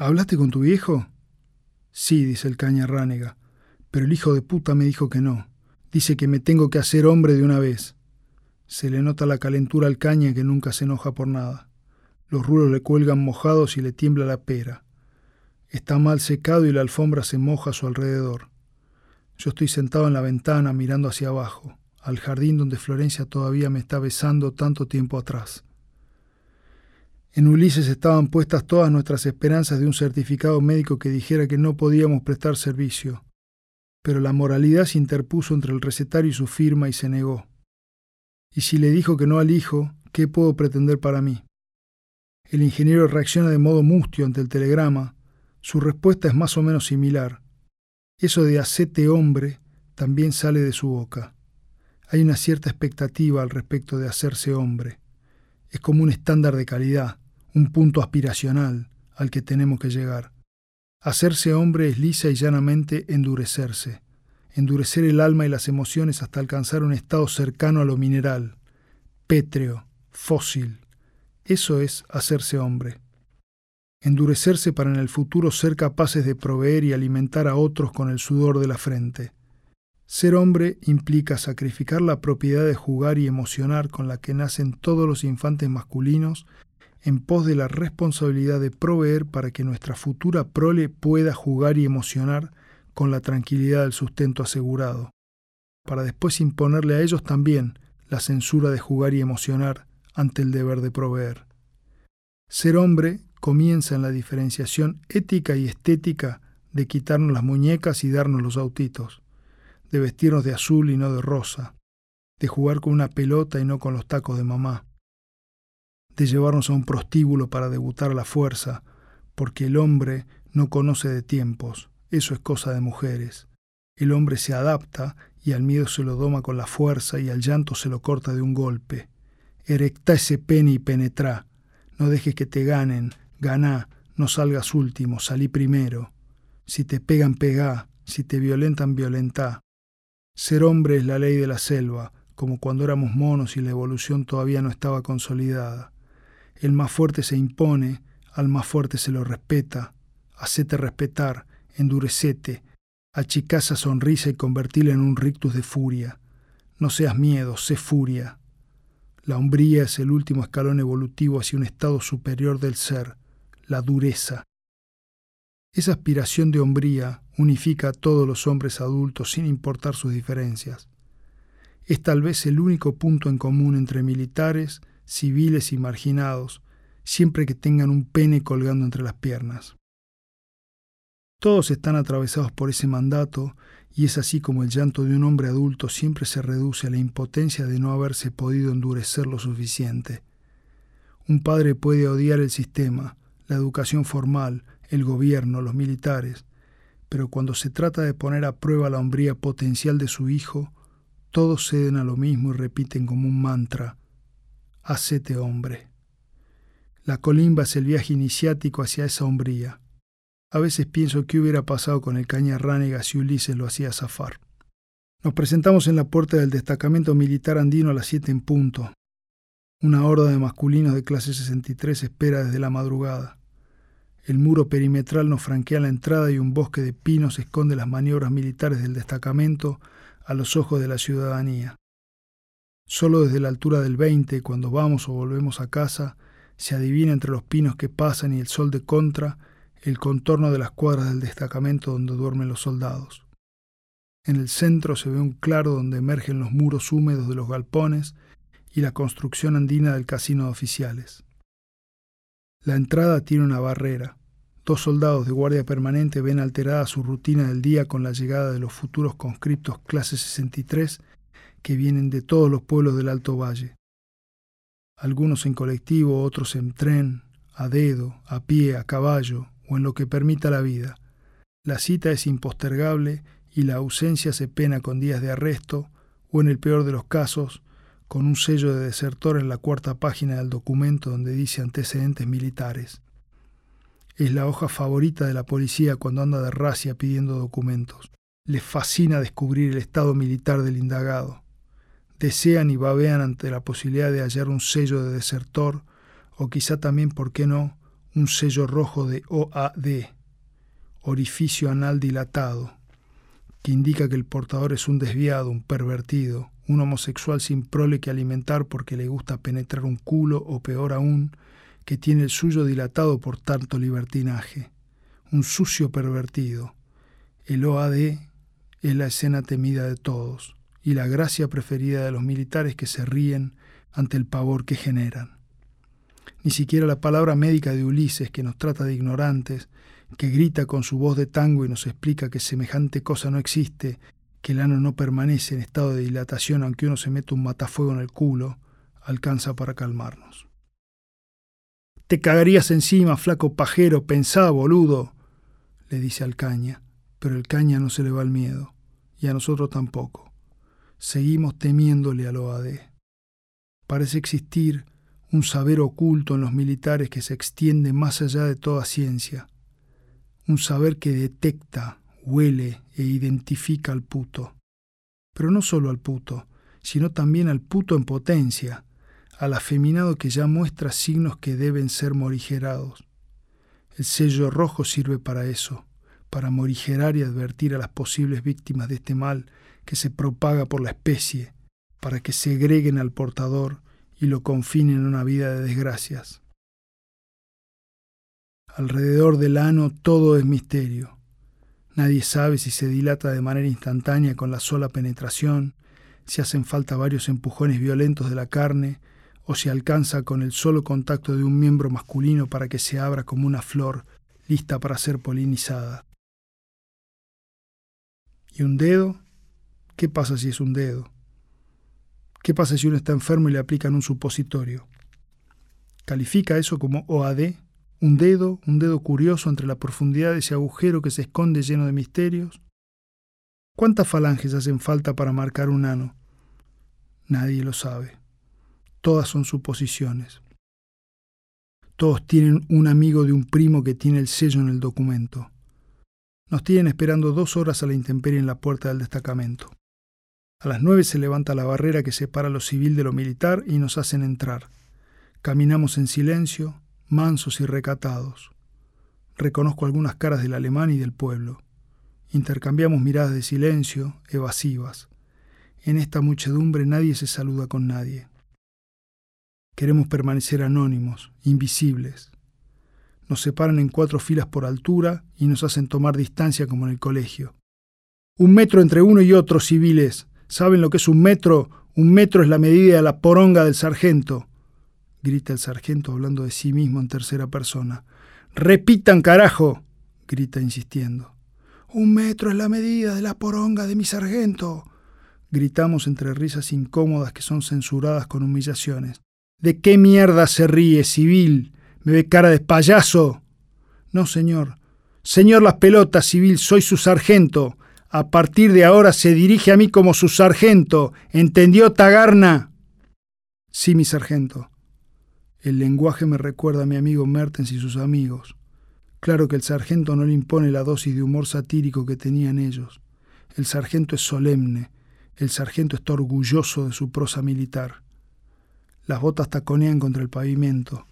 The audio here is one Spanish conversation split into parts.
¿Hablaste con tu viejo? Sí, dice el caña ránega, pero el hijo de puta me dijo que no. Dice que me tengo que hacer hombre de una vez. Se le nota la calentura al caña que nunca se enoja por nada. Los rulos le cuelgan mojados y le tiembla la pera. Está mal secado y la alfombra se moja a su alrededor. Yo estoy sentado en la ventana mirando hacia abajo, al jardín donde Florencia todavía me está besando tanto tiempo atrás. En Ulises estaban puestas todas nuestras esperanzas de un certificado médico que dijera que no podíamos prestar servicio, pero la moralidad se interpuso entre el recetario y su firma y se negó. Y si le dijo que no al hijo, ¿qué puedo pretender para mí? El ingeniero reacciona de modo mustio ante el telegrama. Su respuesta es más o menos similar. Eso de hacete hombre también sale de su boca. Hay una cierta expectativa al respecto de hacerse hombre. Es como un estándar de calidad un punto aspiracional al que tenemos que llegar. Hacerse hombre es lisa y llanamente endurecerse, endurecer el alma y las emociones hasta alcanzar un estado cercano a lo mineral, pétreo, fósil. Eso es hacerse hombre. Endurecerse para en el futuro ser capaces de proveer y alimentar a otros con el sudor de la frente. Ser hombre implica sacrificar la propiedad de jugar y emocionar con la que nacen todos los infantes masculinos en pos de la responsabilidad de proveer para que nuestra futura prole pueda jugar y emocionar con la tranquilidad del sustento asegurado, para después imponerle a ellos también la censura de jugar y emocionar ante el deber de proveer. Ser hombre comienza en la diferenciación ética y estética de quitarnos las muñecas y darnos los autitos, de vestirnos de azul y no de rosa, de jugar con una pelota y no con los tacos de mamá, de llevarnos a un prostíbulo para debutar a la fuerza, porque el hombre no conoce de tiempos, eso es cosa de mujeres. El hombre se adapta y al miedo se lo doma con la fuerza y al llanto se lo corta de un golpe. Erecta ese pene y penetrá. No dejes que te ganen, ganá, no salgas último, salí primero. Si te pegan, pegá, si te violentan, violentá. Ser hombre es la ley de la selva, como cuando éramos monos y la evolución todavía no estaba consolidada. El más fuerte se impone, al más fuerte se lo respeta. Hacete respetar, endurecete, achicá esa sonrisa y convertila en un rictus de furia. No seas miedo, sé furia. La hombría es el último escalón evolutivo hacia un estado superior del ser, la dureza. Esa aspiración de hombría unifica a todos los hombres adultos sin importar sus diferencias. Es tal vez el único punto en común entre militares, civiles y marginados, siempre que tengan un pene colgando entre las piernas. Todos están atravesados por ese mandato y es así como el llanto de un hombre adulto siempre se reduce a la impotencia de no haberse podido endurecer lo suficiente. Un padre puede odiar el sistema, la educación formal, el gobierno, los militares, pero cuando se trata de poner a prueba la hombría potencial de su hijo, todos ceden a lo mismo y repiten como un mantra, hacete hombre. La colimba es el viaje iniciático hacia esa hombría. A veces pienso qué hubiera pasado con el caña ránega si Ulises lo hacía zafar. Nos presentamos en la puerta del destacamento militar andino a las siete en punto. Una horda de masculinos de clase 63 espera desde la madrugada. El muro perimetral nos franquea la entrada y un bosque de pinos esconde las maniobras militares del destacamento a los ojos de la ciudadanía. Solo desde la altura del 20, cuando vamos o volvemos a casa, se adivina entre los pinos que pasan y el sol de contra el contorno de las cuadras del destacamento donde duermen los soldados. En el centro se ve un claro donde emergen los muros húmedos de los galpones y la construcción andina del casino de oficiales. La entrada tiene una barrera. Dos soldados de guardia permanente ven alterada su rutina del día con la llegada de los futuros conscriptos clase 63 que vienen de todos los pueblos del Alto Valle. Algunos en colectivo, otros en tren, a dedo, a pie, a caballo o en lo que permita la vida. La cita es impostergable y la ausencia se pena con días de arresto o, en el peor de los casos, con un sello de desertor en la cuarta página del documento donde dice antecedentes militares. Es la hoja favorita de la policía cuando anda de racia pidiendo documentos. Les fascina descubrir el estado militar del indagado desean y babean ante la posibilidad de hallar un sello de desertor o quizá también, ¿por qué no?, un sello rojo de OAD, orificio anal dilatado, que indica que el portador es un desviado, un pervertido, un homosexual sin prole que alimentar porque le gusta penetrar un culo o peor aún, que tiene el suyo dilatado por tanto libertinaje, un sucio pervertido. El OAD es la escena temida de todos y la gracia preferida de los militares que se ríen ante el pavor que generan. Ni siquiera la palabra médica de Ulises, que nos trata de ignorantes, que grita con su voz de tango y nos explica que semejante cosa no existe, que el ano no permanece en estado de dilatación aunque uno se mete un matafuego en el culo, alcanza para calmarnos. Te cagarías encima, flaco pajero, pensá, boludo, le dice al caña, pero el caña no se le va el miedo, y a nosotros tampoco. Seguimos temiéndole al OAD. Parece existir un saber oculto en los militares que se extiende más allá de toda ciencia, un saber que detecta, huele e identifica al puto. Pero no solo al puto, sino también al puto en potencia, al afeminado que ya muestra signos que deben ser morigerados. El sello rojo sirve para eso, para morigerar y advertir a las posibles víctimas de este mal que se propaga por la especie, para que segreguen al portador y lo confinen en una vida de desgracias. Alrededor del ano todo es misterio. Nadie sabe si se dilata de manera instantánea con la sola penetración, si hacen falta varios empujones violentos de la carne, o si alcanza con el solo contacto de un miembro masculino para que se abra como una flor lista para ser polinizada. ¿Y un dedo? ¿Qué pasa si es un dedo? ¿Qué pasa si uno está enfermo y le aplican un supositorio? ¿Califica eso como OAD? un dedo, un dedo curioso entre la profundidad de ese agujero que se esconde lleno de misterios. ¿Cuántas falanges hacen falta para marcar un ano? Nadie lo sabe. Todas son suposiciones. Todos tienen un amigo de un primo que tiene el sello en el documento. Nos tienen esperando dos horas a la intemperie en la puerta del destacamento. A las nueve se levanta la barrera que separa lo civil de lo militar y nos hacen entrar. Caminamos en silencio, mansos y recatados. Reconozco algunas caras del alemán y del pueblo. Intercambiamos miradas de silencio, evasivas. En esta muchedumbre nadie se saluda con nadie. Queremos permanecer anónimos, invisibles. Nos separan en cuatro filas por altura y nos hacen tomar distancia como en el colegio. Un metro entre uno y otro, civiles. ¿Saben lo que es un metro? Un metro es la medida de la poronga del sargento grita el sargento hablando de sí mismo en tercera persona. Repitan, carajo, grita insistiendo. Un metro es la medida de la poronga de mi sargento. Gritamos entre risas incómodas que son censuradas con humillaciones. ¿De qué mierda se ríe, civil? ¿Me ve cara de payaso? No, señor. Señor las pelotas, civil, soy su sargento. A partir de ahora se dirige a mí como su sargento. ¿Entendió, Tagarna? Sí, mi sargento. El lenguaje me recuerda a mi amigo Mertens y sus amigos. Claro que el sargento no le impone la dosis de humor satírico que tenían ellos. El sargento es solemne, el sargento está orgulloso de su prosa militar. Las botas taconean contra el pavimento.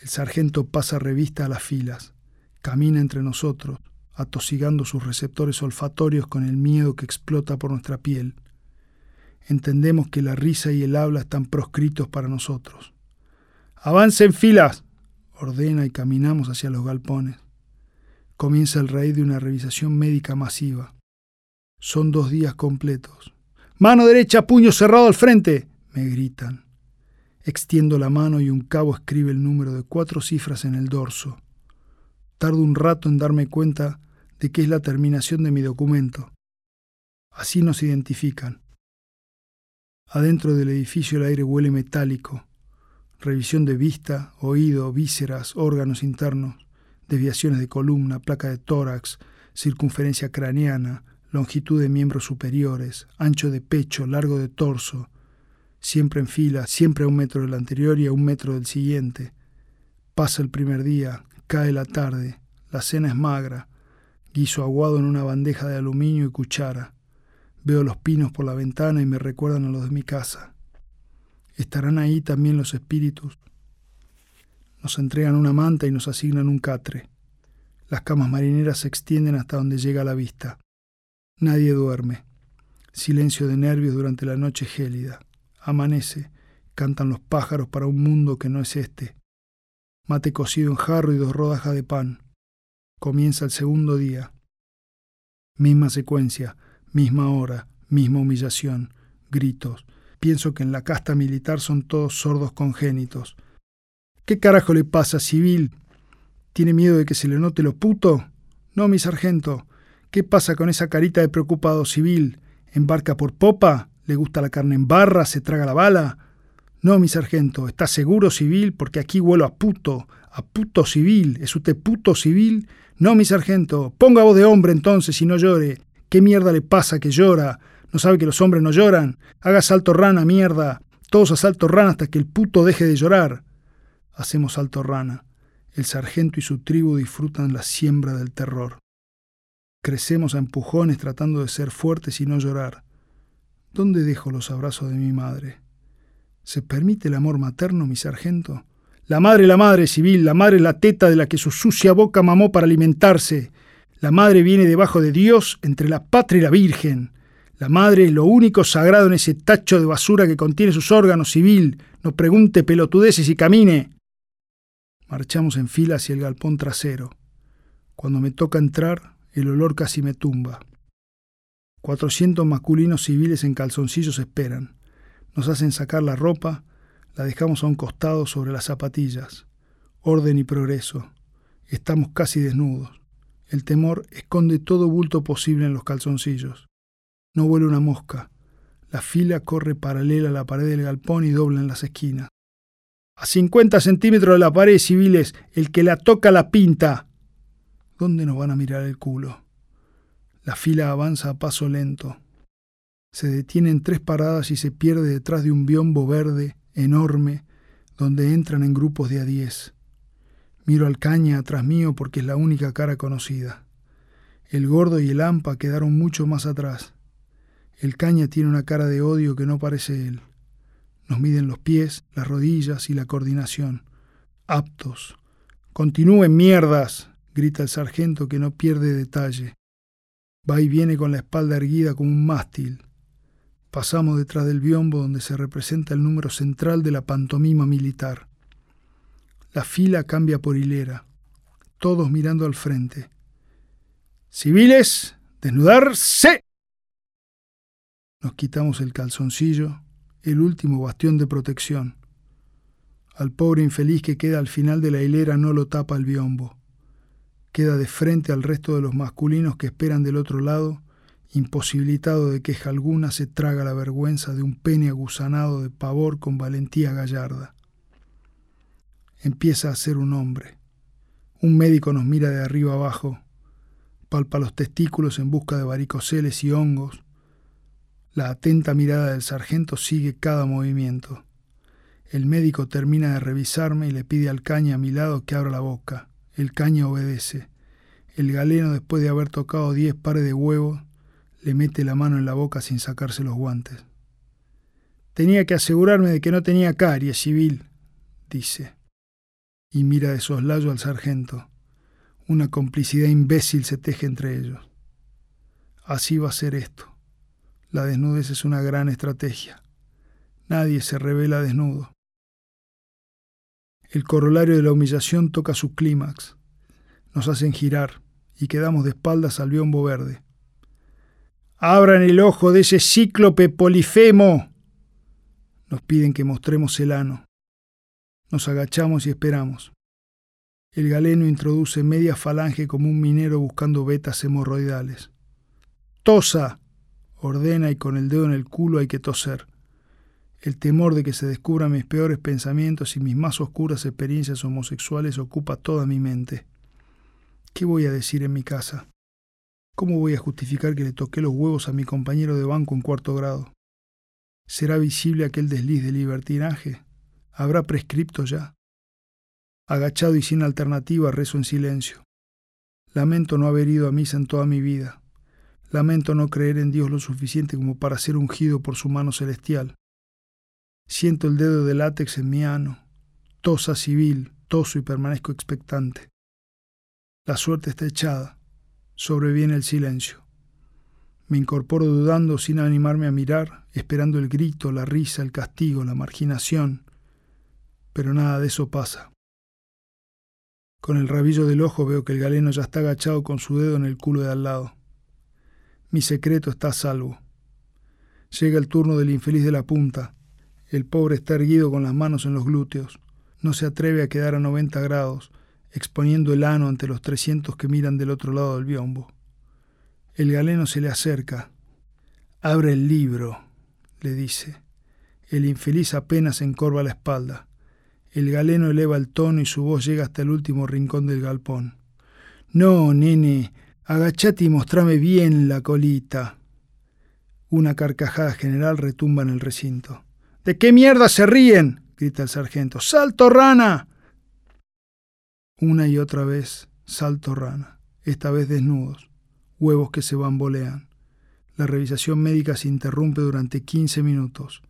El sargento pasa revista a las filas, camina entre nosotros, atosigando sus receptores olfatorios con el miedo que explota por nuestra piel entendemos que la risa y el habla están proscritos para nosotros. ¡Avance en filas! ordena y caminamos hacia los galpones. Comienza el raíz de una revisación médica masiva. Son dos días completos. Mano derecha, puño cerrado al frente, me gritan. Extiendo la mano y un cabo escribe el número de cuatro cifras en el dorso. Tardo un rato en darme cuenta de que es la terminación de mi documento. Así nos identifican. Adentro del edificio el aire huele metálico. Revisión de vista, oído, vísceras, órganos internos, desviaciones de columna, placa de tórax, circunferencia craneana, longitud de miembros superiores, ancho de pecho, largo de torso, siempre en fila, siempre a un metro del anterior y a un metro del siguiente. Pasa el primer día, cae la tarde, la cena es magra, guiso aguado en una bandeja de aluminio y cuchara. Veo los pinos por la ventana y me recuerdan a los de mi casa. ¿Estarán ahí también los espíritus? Nos entregan una manta y nos asignan un catre. Las camas marineras se extienden hasta donde llega la vista. Nadie duerme. Silencio de nervios durante la noche gélida. Amanece. Cantan los pájaros para un mundo que no es este. Mate cocido en jarro y dos rodajas de pan. Comienza el segundo día. Misma secuencia, misma hora, misma humillación, gritos. Pienso que en la casta militar son todos sordos congénitos. ¿Qué carajo le pasa, civil? ¿Tiene miedo de que se le note lo puto? No, mi sargento. ¿Qué pasa con esa carita de preocupado civil? ¿Embarca por popa? ¿Le gusta la carne en barra? ¿Se traga la bala? No, mi sargento. ¿Está seguro, civil? Porque aquí huelo a puto. A puto civil. ¿Es usted puto civil? No, mi sargento, ponga voz de hombre entonces y no llore. ¿Qué mierda le pasa que llora? ¿No sabe que los hombres no lloran? Haga salto rana, mierda. Todos a salto rana hasta que el puto deje de llorar. Hacemos salto rana. El sargento y su tribu disfrutan la siembra del terror. Crecemos a empujones tratando de ser fuertes y no llorar. ¿Dónde dejo los abrazos de mi madre? ¿Se permite el amor materno, mi sargento? La madre, la madre civil, la madre la teta de la que su sucia boca mamó para alimentarse. La madre viene debajo de Dios entre la patria y la Virgen. La madre es lo único sagrado en ese tacho de basura que contiene sus órganos civil. No pregunte pelotudeces y camine. Marchamos en fila hacia el galpón trasero. Cuando me toca entrar, el olor casi me tumba. Cuatrocientos masculinos civiles en calzoncillos esperan. Nos hacen sacar la ropa, la dejamos a un costado sobre las zapatillas. Orden y progreso. Estamos casi desnudos. El temor esconde todo bulto posible en los calzoncillos. No vuela una mosca. La fila corre paralela a la pared del galpón y dobla en las esquinas. A cincuenta centímetros de la pared, civiles, el que la toca la pinta. ¿Dónde nos van a mirar el culo? La fila avanza a paso lento. Se detiene en tres paradas y se pierde detrás de un biombo verde enorme, donde entran en grupos de a diez. Miro al caña atrás mío porque es la única cara conocida. El gordo y el ampa quedaron mucho más atrás. El caña tiene una cara de odio que no parece él. Nos miden los pies, las rodillas y la coordinación. Aptos. Continúen mierdas, grita el sargento que no pierde detalle. Va y viene con la espalda erguida como un mástil. Pasamos detrás del biombo donde se representa el número central de la pantomima militar. La fila cambia por hilera, todos mirando al frente. Civiles, desnudarse. Nos quitamos el calzoncillo, el último bastión de protección. Al pobre infeliz que queda al final de la hilera no lo tapa el biombo. Queda de frente al resto de los masculinos que esperan del otro lado imposibilitado de queja alguna, se traga la vergüenza de un pene agusanado de pavor con valentía gallarda. Empieza a ser un hombre. Un médico nos mira de arriba abajo, palpa los testículos en busca de varicoceles y hongos. La atenta mirada del sargento sigue cada movimiento. El médico termina de revisarme y le pide al caña a mi lado que abra la boca. El caña obedece. El galeno, después de haber tocado diez pares de huevos, le mete la mano en la boca sin sacarse los guantes. Tenía que asegurarme de que no tenía caries civil, dice, y mira de soslayo al sargento. Una complicidad imbécil se teje entre ellos. Así va a ser esto. La desnudez es una gran estrategia. Nadie se revela desnudo. El corolario de la humillación toca su clímax. Nos hacen girar y quedamos de espaldas al biombo verde. Abran el ojo de ese cíclope polifemo. Nos piden que mostremos el ano. Nos agachamos y esperamos. El galeno introduce media falange como un minero buscando vetas hemorroidales. ¡Tosa! ordena y con el dedo en el culo hay que toser. El temor de que se descubran mis peores pensamientos y mis más oscuras experiencias homosexuales ocupa toda mi mente. ¿Qué voy a decir en mi casa? ¿Cómo voy a justificar que le toqué los huevos a mi compañero de banco en cuarto grado? ¿Será visible aquel desliz de libertinaje? ¿Habrá prescripto ya? Agachado y sin alternativa rezo en silencio. Lamento no haber ido a misa en toda mi vida. Lamento no creer en Dios lo suficiente como para ser ungido por su mano celestial. Siento el dedo de látex en mi ano, tosa civil, toso y permanezco expectante. La suerte está echada. Sobreviene el silencio. Me incorporo dudando sin animarme a mirar, esperando el grito, la risa, el castigo, la marginación. Pero nada de eso pasa. Con el rabillo del ojo veo que el galeno ya está agachado con su dedo en el culo de al lado. Mi secreto está a salvo. Llega el turno del infeliz de la punta. El pobre está erguido con las manos en los glúteos. No se atreve a quedar a 90 grados, exponiendo el ano ante los 300 que miran del otro lado del biombo. El galeno se le acerca. Abre el libro, le dice. El infeliz apenas encorva la espalda. El galeno eleva el tono y su voz llega hasta el último rincón del galpón. No, nene, agachate y mostrame bien la colita. Una carcajada general retumba en el recinto. ¿De qué mierda se ríen? grita el sargento. ¡Salto rana! Una y otra vez, salto rana, esta vez desnudos, huevos que se bambolean. La revisación médica se interrumpe durante 15 minutos.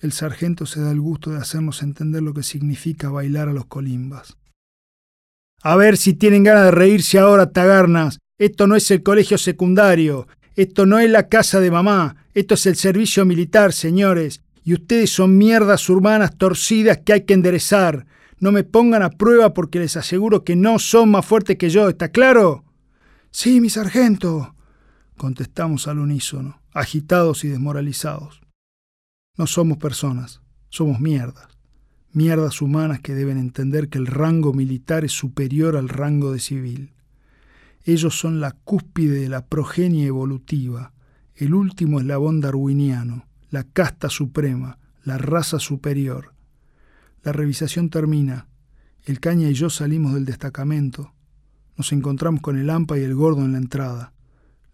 El sargento se da el gusto de hacernos entender lo que significa bailar a los colimbas. A ver si tienen ganas de reírse ahora, tagarnas. Esto no es el colegio secundario. Esto no es la casa de mamá. Esto es el servicio militar, señores. Y ustedes son mierdas urbanas torcidas que hay que enderezar. No me pongan a prueba porque les aseguro que no son más fuertes que yo. ¿Está claro? Sí, mi sargento. Contestamos al unísono, agitados y desmoralizados. No somos personas, somos mierdas. Mierdas humanas que deben entender que el rango militar es superior al rango de civil. Ellos son la cúspide de la progenie evolutiva, el último eslabón darwiniano, la casta suprema, la raza superior. La revisación termina. El caña y yo salimos del destacamento. Nos encontramos con el AMPA y el gordo en la entrada.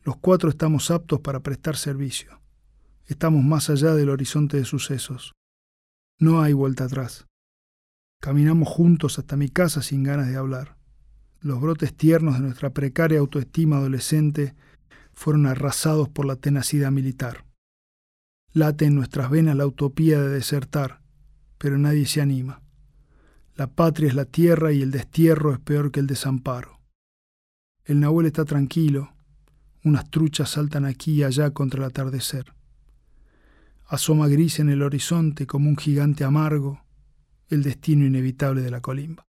Los cuatro estamos aptos para prestar servicio. Estamos más allá del horizonte de sucesos. No hay vuelta atrás. Caminamos juntos hasta mi casa sin ganas de hablar. Los brotes tiernos de nuestra precaria autoestima adolescente fueron arrasados por la tenacidad militar. Late en nuestras venas la utopía de desertar, pero nadie se anima. La patria es la tierra y el destierro es peor que el desamparo. El Nahuel está tranquilo, unas truchas saltan aquí y allá contra el atardecer asoma gris en el horizonte como un gigante amargo el destino inevitable de la colimba.